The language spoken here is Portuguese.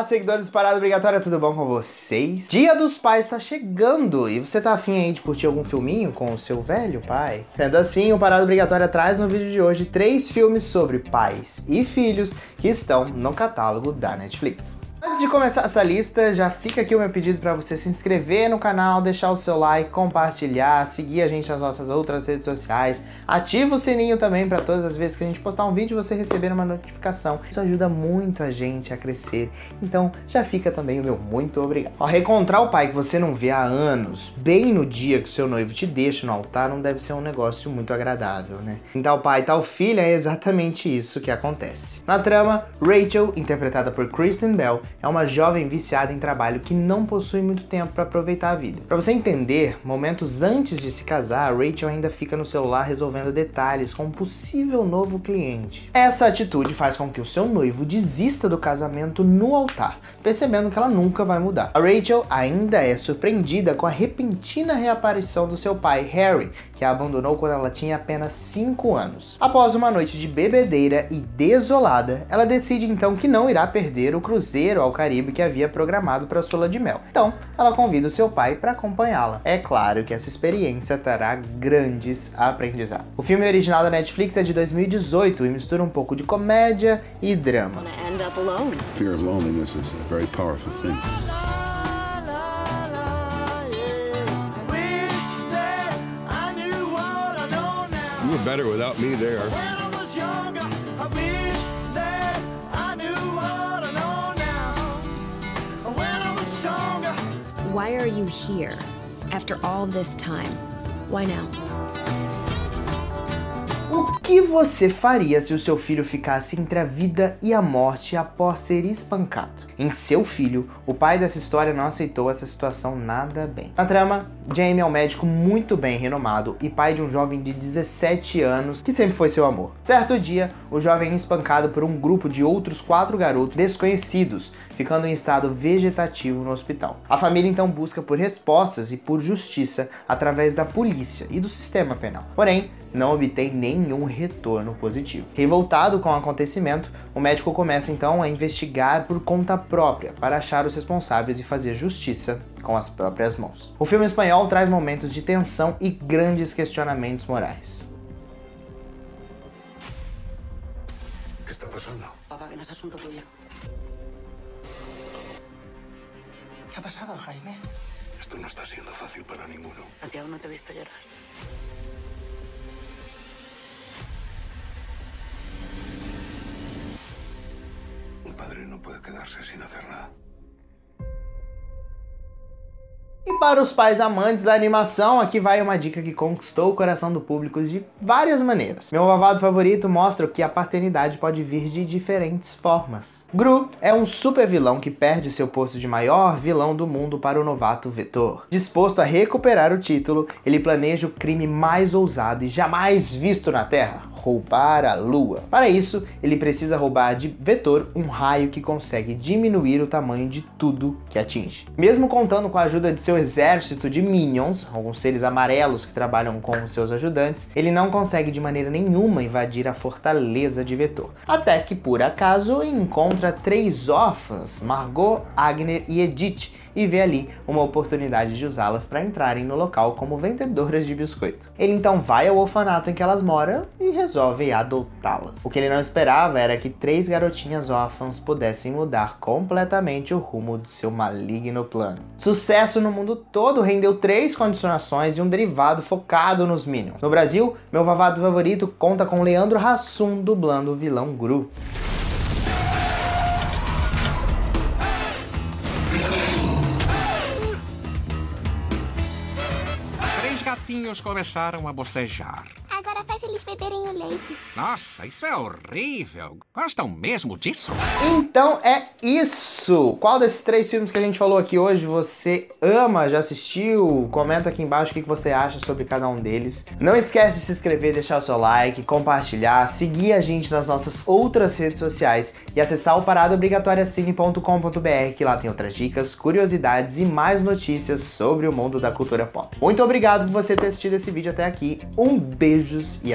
Olá, seguidores do Parada Obrigatória, tudo bom com vocês? Dia dos Pais tá chegando e você tá afim aí de curtir algum filminho com o seu velho pai? Sendo assim, o Parada Obrigatória traz no vídeo de hoje três filmes sobre pais e filhos que estão no catálogo da Netflix. Antes de começar essa lista, já fica aqui o meu pedido para você se inscrever no canal, deixar o seu like, compartilhar, seguir a gente nas nossas outras redes sociais, ativa o sininho também para todas as vezes que a gente postar um vídeo você receber uma notificação. Isso ajuda muito a gente a crescer. Então, já fica também o meu muito obrigado. Ao reencontrar o pai que você não vê há anos, bem no dia que o seu noivo te deixa no altar, não deve ser um negócio muito agradável, né? Então, pai e tal filha é exatamente isso que acontece. Na trama, Rachel, interpretada por Kristen Bell, é uma jovem viciada em trabalho que não possui muito tempo para aproveitar a vida. Para você entender, momentos antes de se casar, Rachel ainda fica no celular resolvendo detalhes com um possível novo cliente. Essa atitude faz com que o seu noivo desista do casamento no altar, percebendo que ela nunca vai mudar. A Rachel ainda é surpreendida com a repentina reaparição do seu pai, Harry, que a abandonou quando ela tinha apenas 5 anos. Após uma noite de bebedeira e desolada, ela decide então que não irá perder o cruzeiro ao Caribe que havia programado para sua lua de mel. Então, ela convida o seu pai para acompanhá-la. É claro que essa experiência terá grandes aprendizados. O filme original da Netflix é de 2018 e mistura um pouco de comédia e drama. Fear of loneliness is a very powerful thing. You were better without me there. Why are you here after all this time? Why now? O que você faria se o seu filho ficasse entre a vida e a morte após ser espancado? Em seu filho, o pai dessa história não aceitou essa situação nada bem. Na trama, Jamie é um médico muito bem renomado e pai de um jovem de 17 anos que sempre foi seu amor. Certo dia, o jovem é espancado por um grupo de outros quatro garotos desconhecidos, ficando em estado vegetativo no hospital. A família então busca por respostas e por justiça através da polícia e do sistema penal. Porém, não obtém nenhum retorno positivo. Revoltado com o acontecimento, o médico começa então a investigar por conta própria para achar os responsáveis e fazer justiça com as próprias mãos. O filme espanhol traz momentos de tensão e grandes questionamentos morais. O que está passando? Papá, que no es asunto tuyo. ¿Qué ha pasado, Jaime? Esto no está siendo fácil para ninguno. Santiago no te he visto llorar. Un padre no puede quedarse sin hacer nada. E para os pais amantes da animação, aqui vai uma dica que conquistou o coração do público de várias maneiras. Meu babado favorito mostra que a paternidade pode vir de diferentes formas. Gru é um super vilão que perde seu posto de maior vilão do mundo para o novato Vetor. Disposto a recuperar o título, ele planeja o crime mais ousado e jamais visto na Terra, roubar a Lua. Para isso, ele precisa roubar de Vetor um raio que consegue diminuir o tamanho de tudo que atinge. Mesmo contando com a ajuda de seu exército de Minions, alguns seres amarelos que trabalham com seus ajudantes, ele não consegue de maneira nenhuma invadir a fortaleza de Vetor. Até que, por acaso, encontra três órfãs, Margot, Agner e Edith, e vê ali uma oportunidade de usá-las para entrarem no local como vendedoras de biscoito. Ele então vai ao orfanato em que elas moram e resolve adotá-las. O que ele não esperava era que três garotinhas órfãs pudessem mudar completamente o rumo do seu maligno plano. Sucesso no mundo todo rendeu três condicionações e um derivado focado nos Minions. No Brasil, meu vavado favorito conta com Leandro Hassum dublando o vilão Gru. Gatinhos começaram a bocejar. Faz eles beberem o leite. Nossa, isso é horrível. Gostam mesmo disso? Então é isso! Qual desses três filmes que a gente falou aqui hoje você ama, já assistiu? Comenta aqui embaixo o que você acha sobre cada um deles. Não esquece de se inscrever, deixar o seu like, compartilhar, seguir a gente nas nossas outras redes sociais e acessar o paradaobrigatoriacine.com.br que lá tem outras dicas, curiosidades e mais notícias sobre o mundo da cultura pop. Muito obrigado por você ter assistido esse vídeo até aqui. Um beijos e